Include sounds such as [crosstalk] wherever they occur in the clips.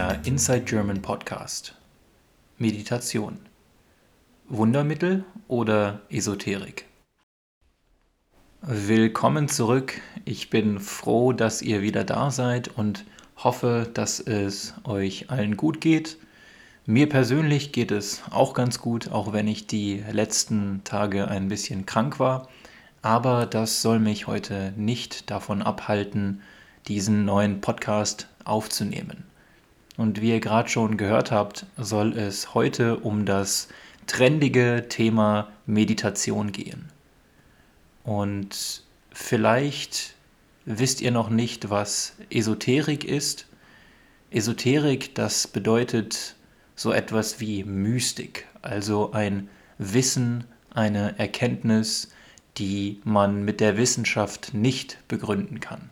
Der Inside German Podcast. Meditation. Wundermittel oder Esoterik? Willkommen zurück. Ich bin froh, dass ihr wieder da seid und hoffe, dass es euch allen gut geht. Mir persönlich geht es auch ganz gut, auch wenn ich die letzten Tage ein bisschen krank war. Aber das soll mich heute nicht davon abhalten, diesen neuen Podcast aufzunehmen. Und wie ihr gerade schon gehört habt, soll es heute um das trendige Thema Meditation gehen. Und vielleicht wisst ihr noch nicht, was Esoterik ist. Esoterik, das bedeutet so etwas wie Mystik, also ein Wissen, eine Erkenntnis, die man mit der Wissenschaft nicht begründen kann.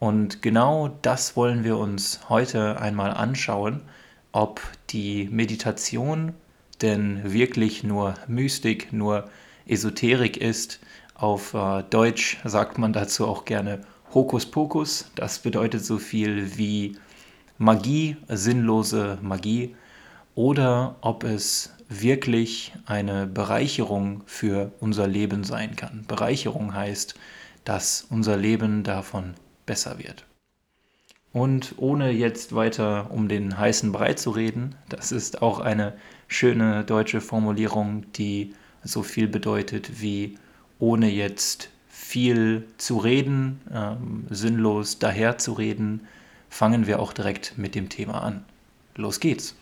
Und genau das wollen wir uns heute einmal anschauen, ob die Meditation denn wirklich nur Mystik, nur Esoterik ist. Auf äh, Deutsch sagt man dazu auch gerne Hokuspokus. Das bedeutet so viel wie Magie, sinnlose Magie, oder ob es wirklich eine Bereicherung für unser Leben sein kann. Bereicherung heißt, dass unser Leben davon besser wird. Und ohne jetzt weiter um den heißen Brei zu reden, das ist auch eine schöne deutsche Formulierung, die so viel bedeutet wie ohne jetzt viel zu reden, ähm, sinnlos daherzureden, fangen wir auch direkt mit dem Thema an. Los geht's!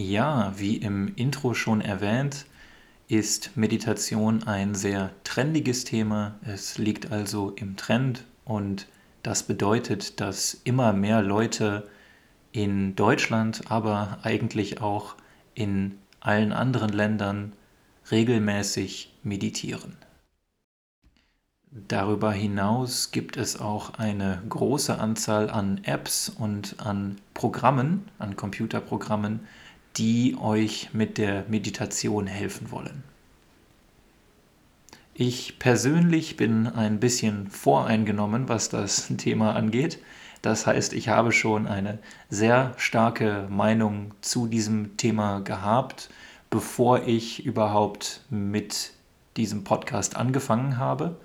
Ja, wie im Intro schon erwähnt, ist Meditation ein sehr trendiges Thema. Es liegt also im Trend und das bedeutet, dass immer mehr Leute in Deutschland, aber eigentlich auch in allen anderen Ländern regelmäßig meditieren. Darüber hinaus gibt es auch eine große Anzahl an Apps und an Programmen, an Computerprogrammen, die euch mit der Meditation helfen wollen. Ich persönlich bin ein bisschen voreingenommen, was das [laughs] Thema angeht. Das heißt, ich habe schon eine sehr starke Meinung zu diesem Thema gehabt, bevor ich überhaupt mit diesem Podcast angefangen habe.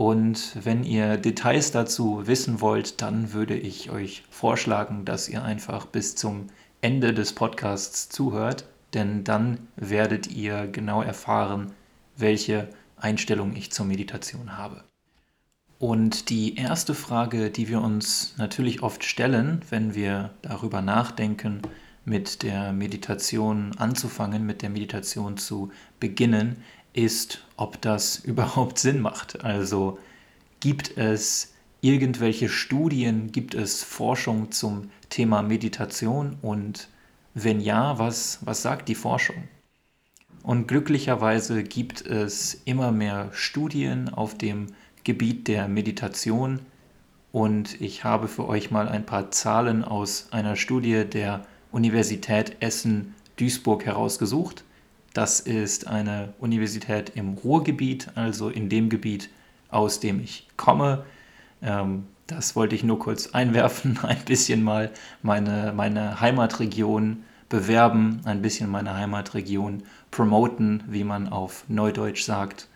Und wenn ihr Details dazu wissen wollt, dann würde ich euch vorschlagen, dass ihr einfach bis zum Ende des Podcasts zuhört, denn dann werdet ihr genau erfahren, welche Einstellung ich zur Meditation habe. Und die erste Frage, die wir uns natürlich oft stellen, wenn wir darüber nachdenken, mit der Meditation anzufangen, mit der Meditation zu beginnen, ist, ob das [laughs] überhaupt Sinn macht. Also gibt es irgendwelche Studien, gibt es Forschung zum Thema Meditation und wenn ja, was, was sagt die Forschung? Und glücklicherweise gibt es immer mehr Studien auf dem Gebiet der Meditation und ich habe für euch mal ein paar Zahlen aus einer Studie der Universität Essen-Duisburg herausgesucht. Das ist eine Universität im Ruhrgebiet, also in dem Gebiet, aus dem ich komme. Ähm, das wollte ich nur kurz einwerfen, [laughs] ein bisschen mal meine, meine Heimatregion bewerben, ein bisschen meine Heimatregion promoten, wie man auf Neudeutsch sagt.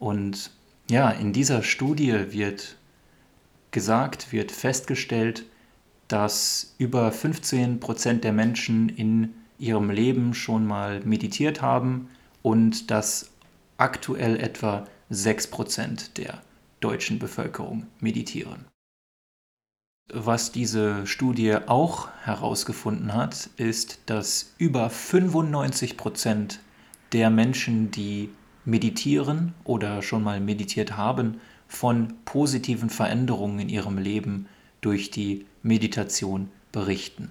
Und ja, in dieser Studie wird gesagt, wird festgestellt, dass über 15 Prozent der Menschen in ihrem Leben schon mal meditiert haben und dass aktuell etwa 6 Prozent der deutschen Bevölkerung meditieren. Was diese Studie auch herausgefunden hat, ist, dass über 95 Prozent der Menschen, die meditieren oder schon mal meditiert haben, von positiven Veränderungen in ihrem Leben durch die Meditation berichten.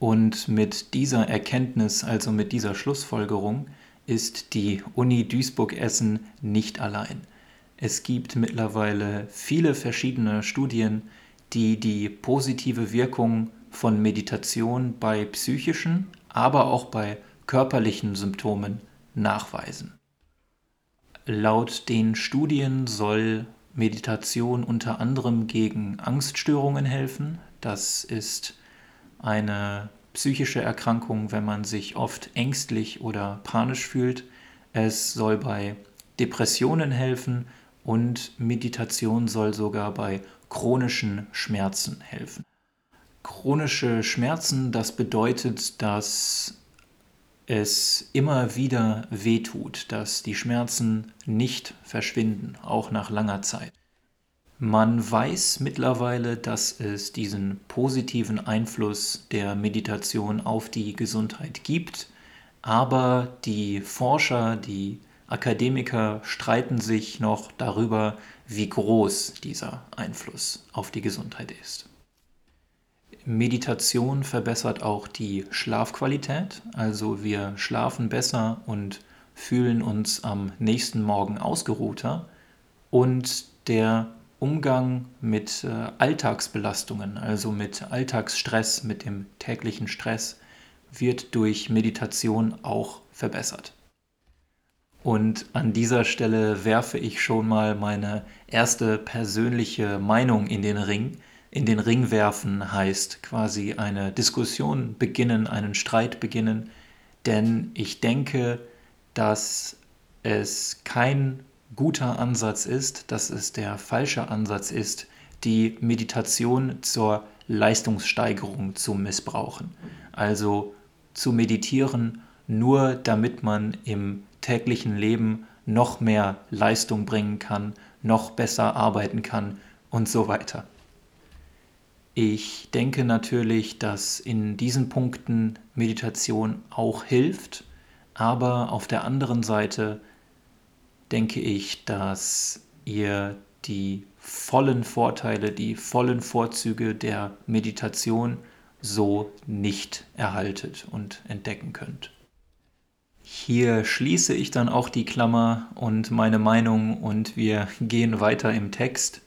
Und mit dieser Erkenntnis, also mit dieser Schlussfolgerung, ist die Uni Duisburg-Essen nicht allein. Es gibt mittlerweile viele verschiedene Studien, die die positive Wirkung von Meditation bei psychischen, aber auch bei körperlichen Symptomen nachweisen. Laut den Studien soll Meditation unter anderem gegen Angststörungen helfen. Das ist eine psychische Erkrankung, wenn man sich oft ängstlich oder panisch fühlt. Es soll bei Depressionen helfen und Meditation soll sogar bei chronischen Schmerzen helfen. Chronische Schmerzen, das bedeutet, dass es immer wieder wehtut, dass die Schmerzen nicht verschwinden, auch nach langer Zeit. Man weiß mittlerweile, dass es diesen positiven Einfluss der Meditation auf die Gesundheit gibt, aber die Forscher, die Akademiker streiten sich noch darüber, wie groß dieser Einfluss auf die Gesundheit ist. Meditation verbessert auch die Schlafqualität, also wir schlafen besser und fühlen uns am nächsten Morgen ausgeruhter und der Umgang mit äh, Alltagsbelastungen, also mit Alltagsstress, mit dem täglichen Stress, wird durch Meditation auch verbessert. Und an dieser Stelle werfe ich schon mal meine erste persönliche Meinung in den Ring, in den Ring werfen heißt quasi eine Diskussion beginnen, einen Streit beginnen, denn ich denke, dass es kein guter Ansatz ist, dass es der falsche Ansatz ist, die Meditation zur Leistungssteigerung zu missbrauchen. Also zu meditieren nur damit man im täglichen Leben noch mehr Leistung bringen kann, noch besser arbeiten kann und so weiter. Ich denke natürlich, dass in diesen Punkten Meditation auch hilft, aber auf der anderen Seite denke ich, dass ihr die vollen Vorteile, die vollen Vorzüge der Meditation so nicht erhaltet und entdecken könnt. Hier schließe ich dann auch die Klammer und meine Meinung und wir gehen weiter im Text.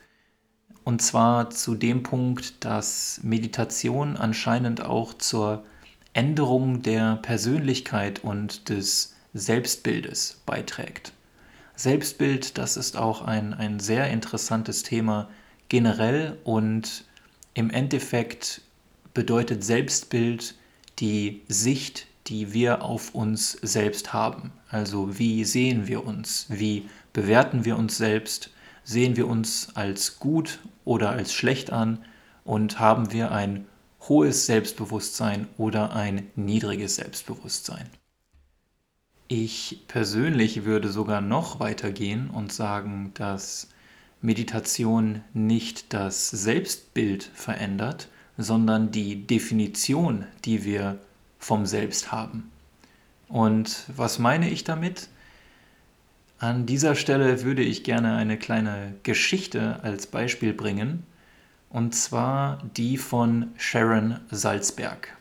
Und zwar zu dem Punkt, dass Meditation anscheinend auch zur Änderung der Persönlichkeit und des Selbstbildes beiträgt. Selbstbild, das ist auch ein, ein sehr interessantes Thema generell und im Endeffekt bedeutet Selbstbild die Sicht, die wir auf uns selbst haben. Also wie sehen wir uns? Wie bewerten wir uns selbst? Sehen wir uns als gut oder als schlecht an und haben wir ein hohes Selbstbewusstsein oder ein niedriges Selbstbewusstsein. Ich persönlich würde sogar noch weiter gehen und sagen, dass Meditation nicht das Selbstbild verändert, sondern die Definition, die wir vom Selbst haben. Und was meine ich damit? An dieser Stelle würde ich gerne eine kleine Geschichte als Beispiel bringen, und zwar die von Sharon Salzberg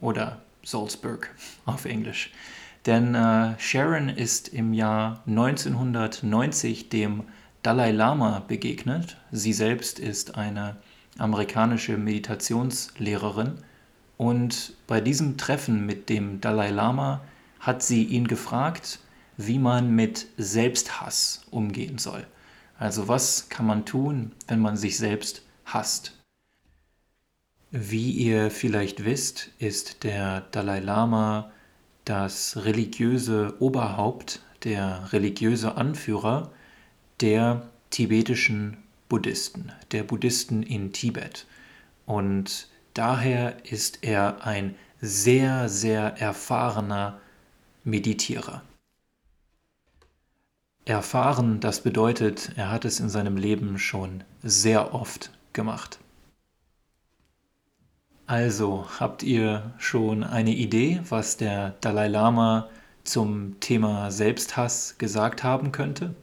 oder Salzburg auf Englisch. Denn äh, Sharon ist im Jahr 1990 dem Dalai Lama begegnet. Sie selbst ist eine amerikanische Meditationslehrerin und bei diesem Treffen mit dem Dalai Lama hat sie ihn gefragt, wie man mit Selbsthass umgehen soll. Also was kann man tun, wenn man sich selbst hasst? Wie ihr vielleicht wisst, ist der Dalai Lama das religiöse Oberhaupt, der religiöse Anführer der tibetischen Buddhisten, der Buddhisten in Tibet. Und daher ist er ein sehr, sehr erfahrener Meditierer. Erfahren, das bedeutet, er hat es in seinem Leben schon sehr oft gemacht. Also, habt ihr schon eine Idee, was der Dalai Lama zum Thema Selbsthass gesagt haben könnte?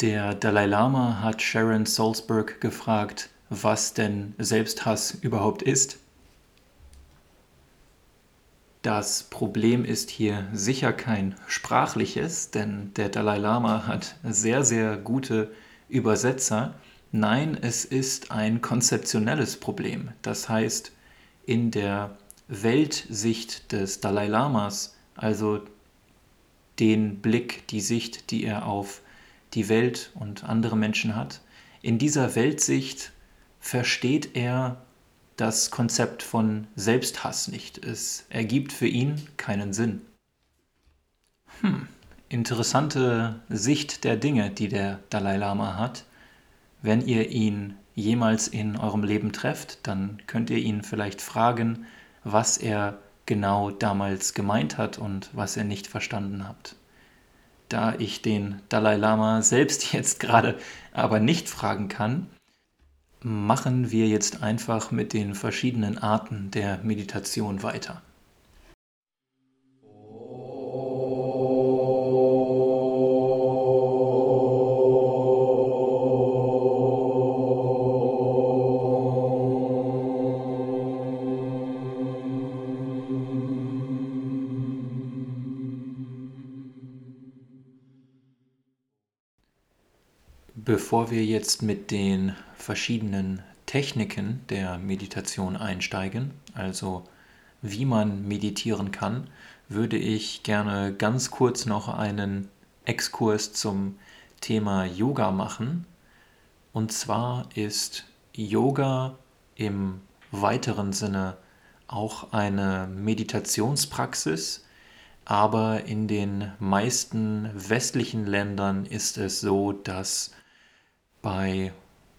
Der Dalai Lama hat Sharon Salzberg gefragt, was denn Selbsthass überhaupt ist. Das Problem ist hier sicher kein sprachliches, denn der Dalai Lama hat sehr, sehr gute Übersetzer. Nein, es ist ein konzeptionelles Problem. Das heißt, in der Weltsicht des Dalai Lamas, also den Blick, die Sicht, die er auf die Welt und andere Menschen hat, in dieser Weltsicht versteht er das Konzept von Selbsthass nicht. Es ergibt für ihn keinen Sinn. Hm, interessante Sicht der Dinge, die der Dalai Lama hat. Wenn ihr ihn jemals in eurem Leben trefft, dann könnt ihr ihn vielleicht fragen, was er genau damals gemeint hat und was er nicht verstanden habt. Da ich den Dalai Lama selbst [laughs] jetzt gerade aber nicht fragen kann, machen wir jetzt einfach mit den verschiedenen Arten der Meditation weiter. Bevor wir jetzt mit den verschiedenen Techniken der Meditation einsteigen, also wie man meditieren kann, würde ich gerne ganz kurz noch einen Exkurs zum Thema Yoga machen. Und zwar ist Yoga im weiteren Sinne auch eine Meditationspraxis, aber in den meisten westlichen Ländern ist es so, dass bei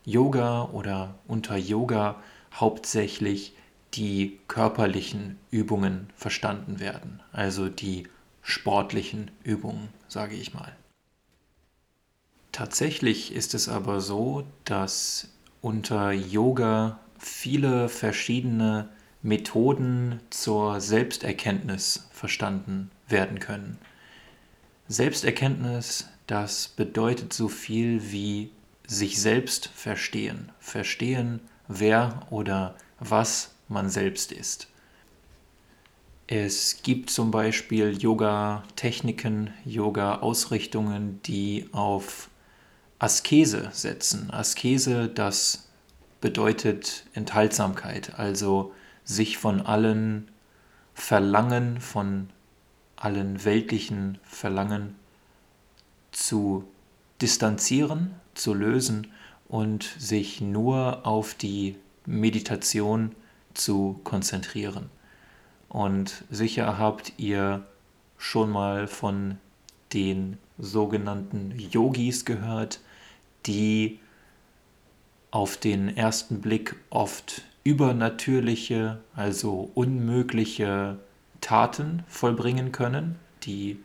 Yoga oder unter Yoga hauptsächlich die körperlichen Übungen verstanden werden, also die sportlichen Übungen, sage ich mal. Tatsächlich ist es aber so, dass unter Yoga viele verschiedene Methoden zur Selbsterkenntnis verstanden werden können. Selbsterkenntnis, das bedeutet so viel wie sich selbst verstehen, verstehen, wer oder was man selbst ist. Es gibt zum Beispiel Yoga-Techniken, Yoga-Ausrichtungen, die auf Askese setzen. Askese, das bedeutet Enthaltsamkeit, also sich von allen Verlangen, von allen weltlichen Verlangen zu distanzieren, zu lösen und sich nur auf die Meditation zu konzentrieren. Und sicher habt ihr schon mal von den sogenannten Yogis gehört, die auf den ersten Blick oft übernatürliche, also unmögliche Taten vollbringen können, die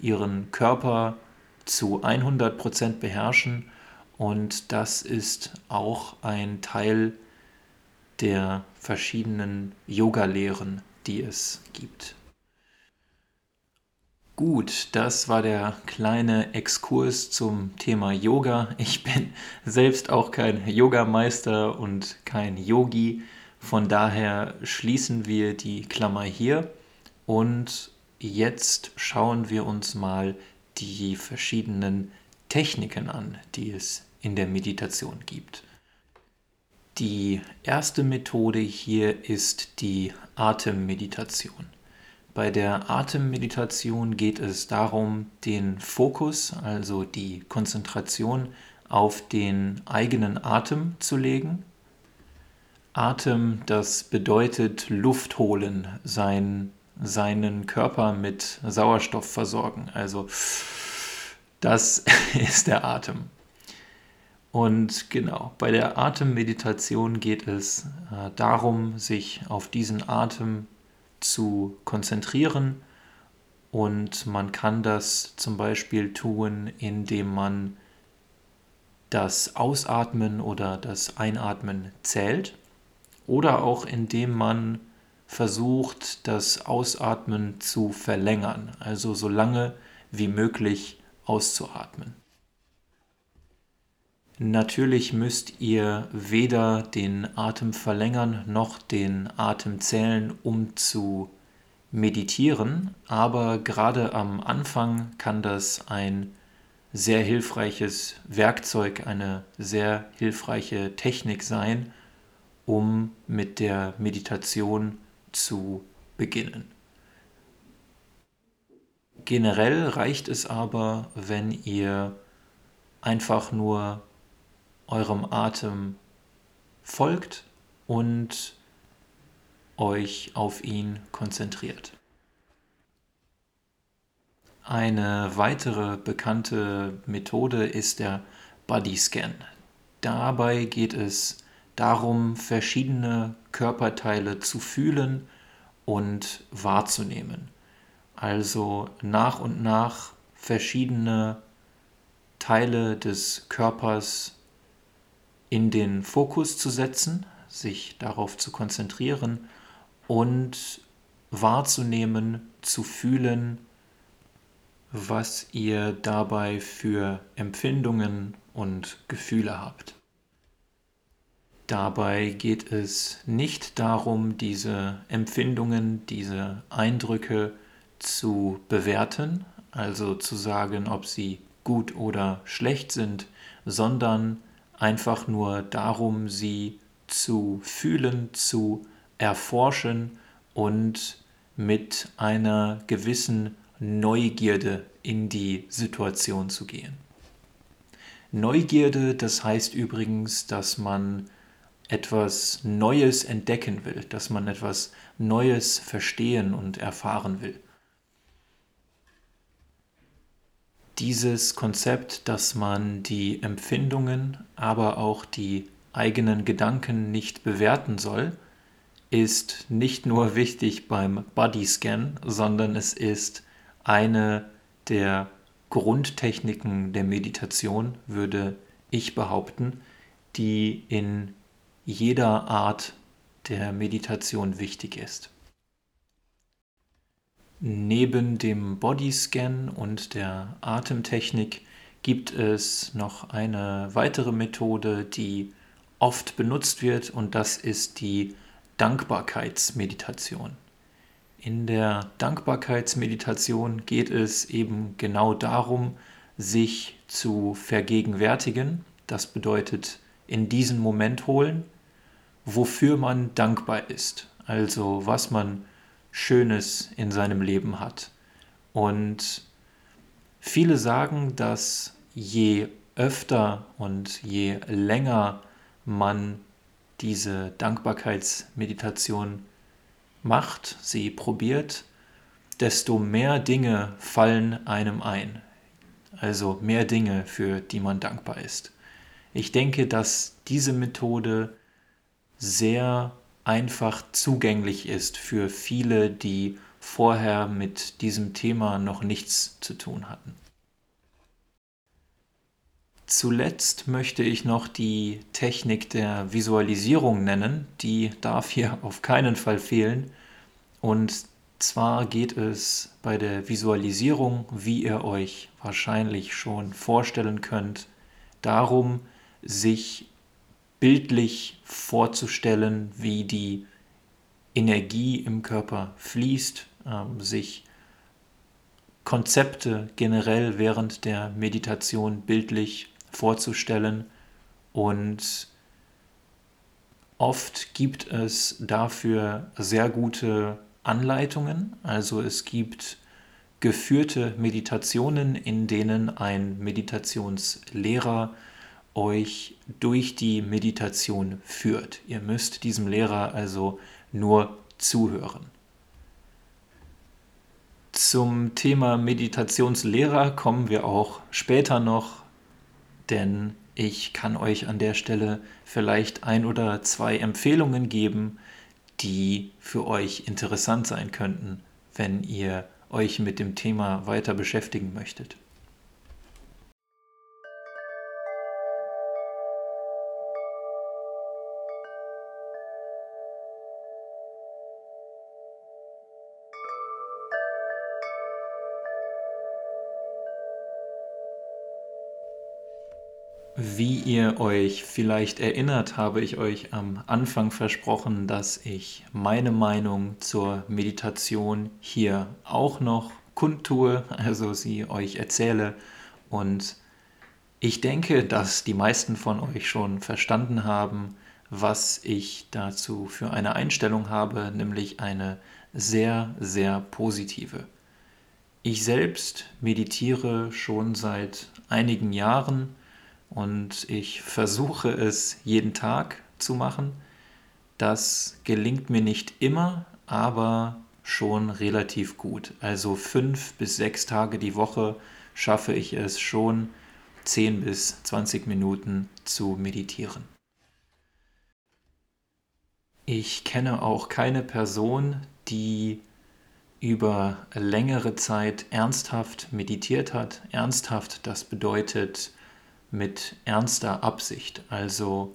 ihren Körper zu 100% beherrschen und das ist auch ein Teil der verschiedenen Yoga-Lehren, die es gibt. Gut, das war der kleine Exkurs zum Thema Yoga. Ich bin selbst auch kein Yogameister und kein Yogi. Von daher schließen wir die Klammer hier und jetzt schauen wir uns mal die verschiedenen Techniken an, die es in der Meditation gibt. Die erste Methode hier ist die Atemmeditation. Bei der Atemmeditation geht es darum, den Fokus, also die Konzentration auf den eigenen Atem zu legen. Atem, das bedeutet Luft holen, sein, seinen Körper mit Sauerstoff versorgen. Also das [laughs] ist der Atem. Und genau, bei der Atemmeditation geht es äh, darum, sich auf diesen Atem zu konzentrieren. Und man kann das zum Beispiel tun, indem man das Ausatmen oder das Einatmen zählt. Oder auch indem man versucht, das Ausatmen zu verlängern, also so lange wie möglich auszuatmen. Natürlich müsst ihr weder den Atem verlängern noch den Atem zählen, um zu meditieren, aber gerade am Anfang kann das ein sehr hilfreiches Werkzeug, eine sehr hilfreiche Technik sein, um mit der Meditation zu beginnen. Generell reicht es aber, wenn ihr einfach nur eurem Atem folgt und euch auf ihn konzentriert. Eine weitere bekannte Methode ist der Body Scan. Dabei geht es darum, verschiedene Körperteile zu fühlen und wahrzunehmen. Also nach und nach verschiedene Teile des Körpers in den Fokus zu setzen, sich darauf zu konzentrieren und wahrzunehmen, zu fühlen, was ihr dabei für Empfindungen und Gefühle habt. Dabei geht es nicht darum, diese Empfindungen, diese Eindrücke zu bewerten, also zu sagen, ob sie gut oder schlecht sind, sondern einfach nur darum, sie zu fühlen, zu erforschen und mit einer gewissen Neugierde in die Situation zu gehen. Neugierde, das heißt übrigens, dass man etwas Neues entdecken will, dass man etwas Neues verstehen und erfahren will. Dieses Konzept, dass man die Empfindungen, aber auch die eigenen Gedanken nicht bewerten soll, ist nicht nur wichtig beim Bodyscan, sondern es ist eine der Grundtechniken der Meditation, würde ich behaupten, die in jeder Art der Meditation wichtig ist. Neben dem Bodyscan und der Atemtechnik gibt es noch eine weitere Methode, die oft benutzt wird und das ist die Dankbarkeitsmeditation. In der Dankbarkeitsmeditation geht es eben genau darum, sich zu vergegenwärtigen. Das bedeutet in diesen Moment holen, wofür man dankbar ist, also was man Schönes in seinem Leben hat. Und viele sagen, dass je öfter und je länger man diese Dankbarkeitsmeditation macht, sie probiert, desto mehr Dinge fallen einem ein. Also mehr Dinge, für die man dankbar ist. Ich denke, dass diese Methode sehr einfach zugänglich ist für viele, die vorher mit diesem Thema noch nichts zu tun hatten. Zuletzt möchte ich noch die Technik der Visualisierung nennen, die darf hier [laughs] auf keinen Fall fehlen. Und zwar geht es bei der Visualisierung, wie ihr euch wahrscheinlich schon vorstellen könnt, darum, sich bildlich vorzustellen, wie die Energie im Körper fließt, ähm, sich Konzepte generell während der Meditation bildlich vorzustellen. Und oft gibt es dafür sehr gute Anleitungen, also es gibt geführte Meditationen, in denen ein Meditationslehrer euch durch die Meditation führt. Ihr müsst diesem Lehrer also nur zuhören. Zum Thema Meditationslehrer kommen wir auch später noch, denn ich kann euch an der Stelle vielleicht ein oder zwei Empfehlungen geben, die für euch interessant sein könnten, wenn ihr euch mit dem Thema weiter beschäftigen möchtet. Wie ihr euch vielleicht erinnert, habe ich euch am Anfang versprochen, dass ich meine Meinung zur Meditation hier auch noch kundtue, also sie euch erzähle. Und ich denke, dass die meisten von euch schon verstanden haben, was ich dazu für eine Einstellung habe, nämlich eine sehr, sehr positive. Ich selbst meditiere schon seit einigen Jahren und ich versuche es jeden Tag zu machen. Das gelingt mir nicht immer, aber schon relativ gut. Also fünf bis sechs Tage die Woche schaffe ich es schon, 10 bis 20 Minuten zu meditieren. Ich kenne auch keine Person, die über längere Zeit ernsthaft meditiert hat. Ernsthaft, das bedeutet mit ernster Absicht, also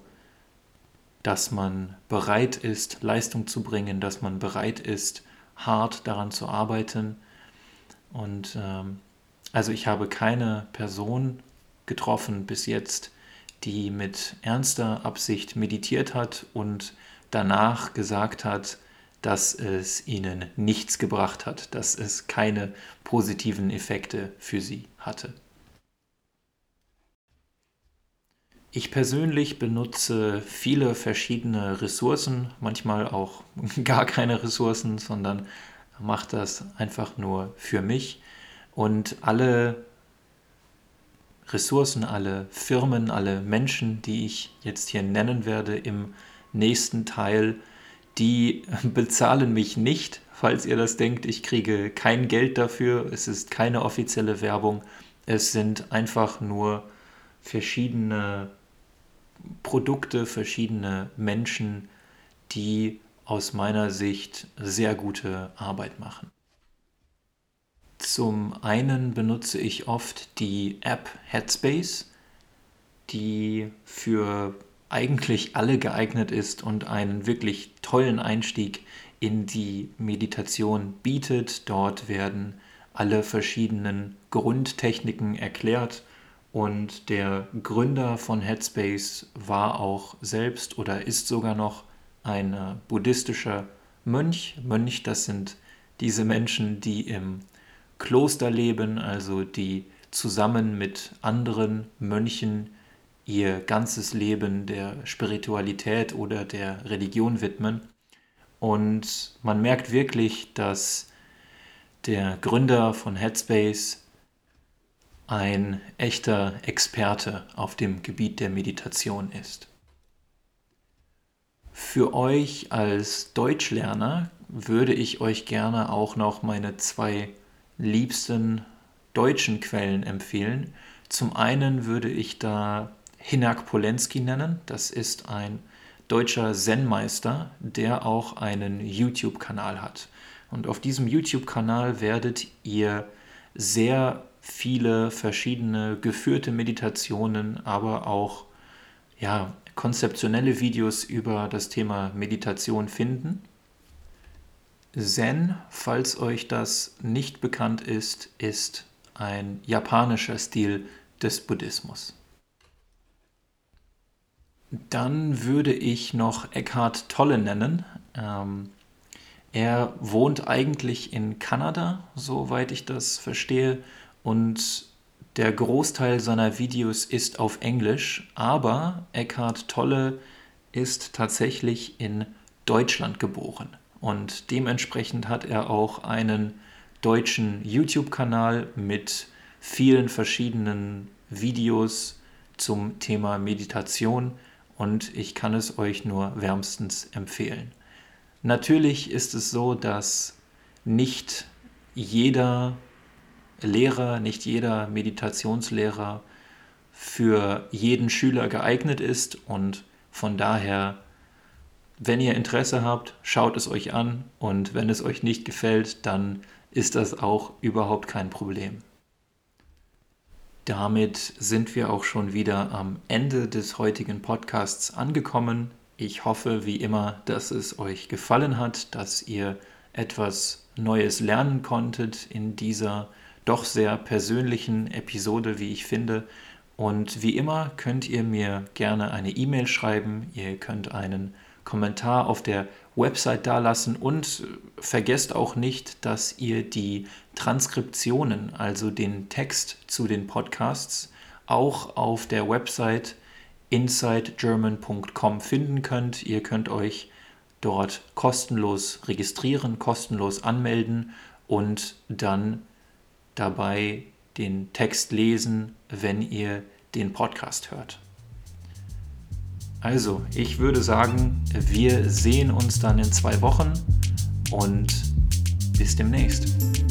dass man bereit ist, Leistung zu bringen, dass man bereit ist, hart daran zu arbeiten. Und ähm, also ich habe keine Person getroffen bis jetzt, die mit ernster Absicht meditiert hat und danach gesagt hat, dass es ihnen nichts gebracht hat, dass es keine positiven Effekte für sie hatte. Ich persönlich benutze viele verschiedene Ressourcen, manchmal auch [laughs] gar keine Ressourcen, sondern mache das einfach nur für mich. Und alle Ressourcen, alle Firmen, alle Menschen, die ich jetzt hier nennen werde im nächsten Teil, die [laughs] bezahlen mich nicht, falls ihr das denkt. Ich kriege kein Geld dafür. Es ist keine offizielle Werbung. Es sind einfach nur verschiedene Produkte, verschiedene Menschen, die aus meiner Sicht sehr gute Arbeit machen. Zum einen benutze ich oft die App Headspace, die für eigentlich alle geeignet ist und einen wirklich tollen Einstieg in die Meditation bietet. Dort werden alle verschiedenen Grundtechniken erklärt und der Gründer von Headspace war auch selbst oder ist sogar noch ein äh, buddhistischer Mönch. Mönch, das sind diese Menschen, die im Kloster leben, also die zusammen mit anderen Mönchen ihr ganzes Leben der Spiritualität oder der Religion widmen. Und man merkt wirklich, dass der Gründer von Headspace ein echter Experte auf dem Gebiet der Meditation ist. Für euch als Deutschlerner würde ich euch gerne auch noch meine zwei liebsten deutschen Quellen empfehlen. Zum einen würde ich da Hinak Polenski nennen. Das ist ein deutscher Zen-Meister, der auch einen YouTube-Kanal hat. Und auf diesem YouTube-Kanal werdet ihr sehr viele verschiedene geführte Meditationen, aber auch ja, konzeptionelle Videos über das Thema Meditation finden. Zen, falls euch das nicht bekannt ist, ist ein japanischer Stil des Buddhismus. Dann würde ich noch Eckhart Tolle nennen. Ähm, er wohnt eigentlich in Kanada, soweit ich das verstehe, und der Großteil seiner Videos ist auf Englisch, aber Eckhart Tolle ist tatsächlich in Deutschland geboren und dementsprechend hat er auch einen deutschen YouTube-Kanal mit vielen verschiedenen Videos zum Thema Meditation und ich kann es euch nur wärmstens empfehlen. Natürlich ist es so, dass nicht jeder Lehrer, nicht jeder Meditationslehrer für jeden Schüler geeignet ist und von daher, wenn ihr Interesse habt, schaut es euch an und wenn es euch nicht gefällt, dann ist das auch überhaupt kein Problem. Damit sind wir auch schon wieder am Ende des heutigen Podcasts angekommen. Ich hoffe wie immer, dass es euch gefallen hat, dass ihr etwas Neues lernen konntet in dieser doch sehr persönlichen Episode, wie ich finde. Und wie immer könnt ihr mir gerne eine E-Mail schreiben, ihr könnt einen Kommentar auf der Website dalassen und vergesst auch nicht, dass ihr die Transkriptionen, also den Text zu den Podcasts, auch auf der Website insidegerman.com finden könnt. Ihr könnt euch dort kostenlos registrieren, kostenlos anmelden und dann dabei den Text lesen, wenn ihr den Podcast hört. Also, ich würde sagen, wir sehen uns dann in zwei Wochen und bis demnächst.